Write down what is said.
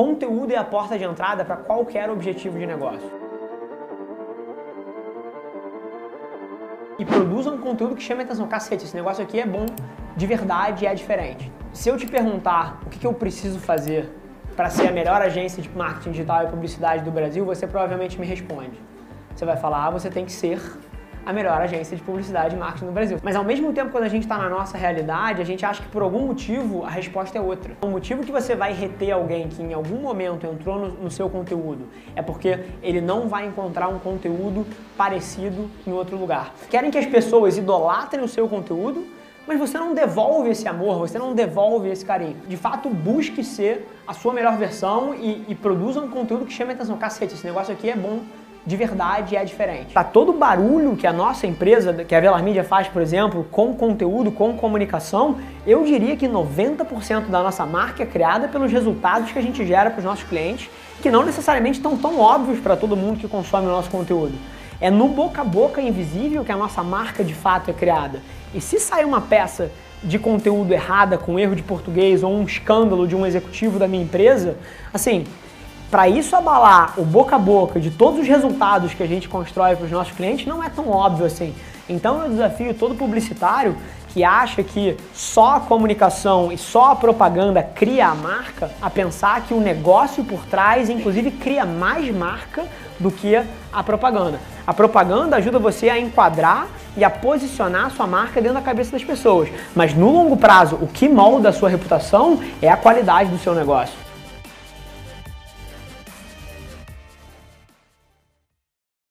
Conteúdo é a porta de entrada para qualquer objetivo de negócio. E produza um conteúdo que chame a atenção. Cacete, esse negócio aqui é bom de verdade e é diferente. Se eu te perguntar o que, eu preciso fazer para ser a melhor agência de marketing digital e publicidade do Brasil, você provavelmente me responde. Você vai falar, ah, você tem que ser a melhor agência de publicidade e marketing no Brasil. Mas ao mesmo tempo, quando a gente está na nossa realidade, a gente acha que por algum motivo a resposta é outra. O motivo que você vai reter alguém que em algum momento entrou no, no seu conteúdo é porque ele não vai encontrar um conteúdo parecido em outro lugar. Querem que as pessoas idolatrem o seu conteúdo, mas você não devolve esse amor, você não devolve esse carinho. De fato, busque ser a sua melhor versão e, e produza um conteúdo que chame a atenção. Cacete, esse negócio aqui é bom de verdade é diferente. Tá todo o barulho que a nossa empresa, que a Velar Mídia faz, por exemplo, com conteúdo, com comunicação, eu diria que 90% da nossa marca é criada pelos resultados que a gente gera para os nossos clientes, que não necessariamente estão tão óbvios para todo mundo que consome o nosso conteúdo. É no boca a boca invisível que a nossa marca de fato é criada. E se sair uma peça de conteúdo errada, com erro de português ou um escândalo de um executivo da minha empresa, assim, para isso abalar o boca a boca de todos os resultados que a gente constrói para os nossos clientes não é tão óbvio assim. Então eu desafio todo publicitário que acha que só a comunicação e só a propaganda cria a marca a pensar que o negócio por trás, inclusive, cria mais marca do que a propaganda. A propaganda ajuda você a enquadrar e a posicionar a sua marca dentro da cabeça das pessoas. Mas no longo prazo, o que molda a sua reputação é a qualidade do seu negócio.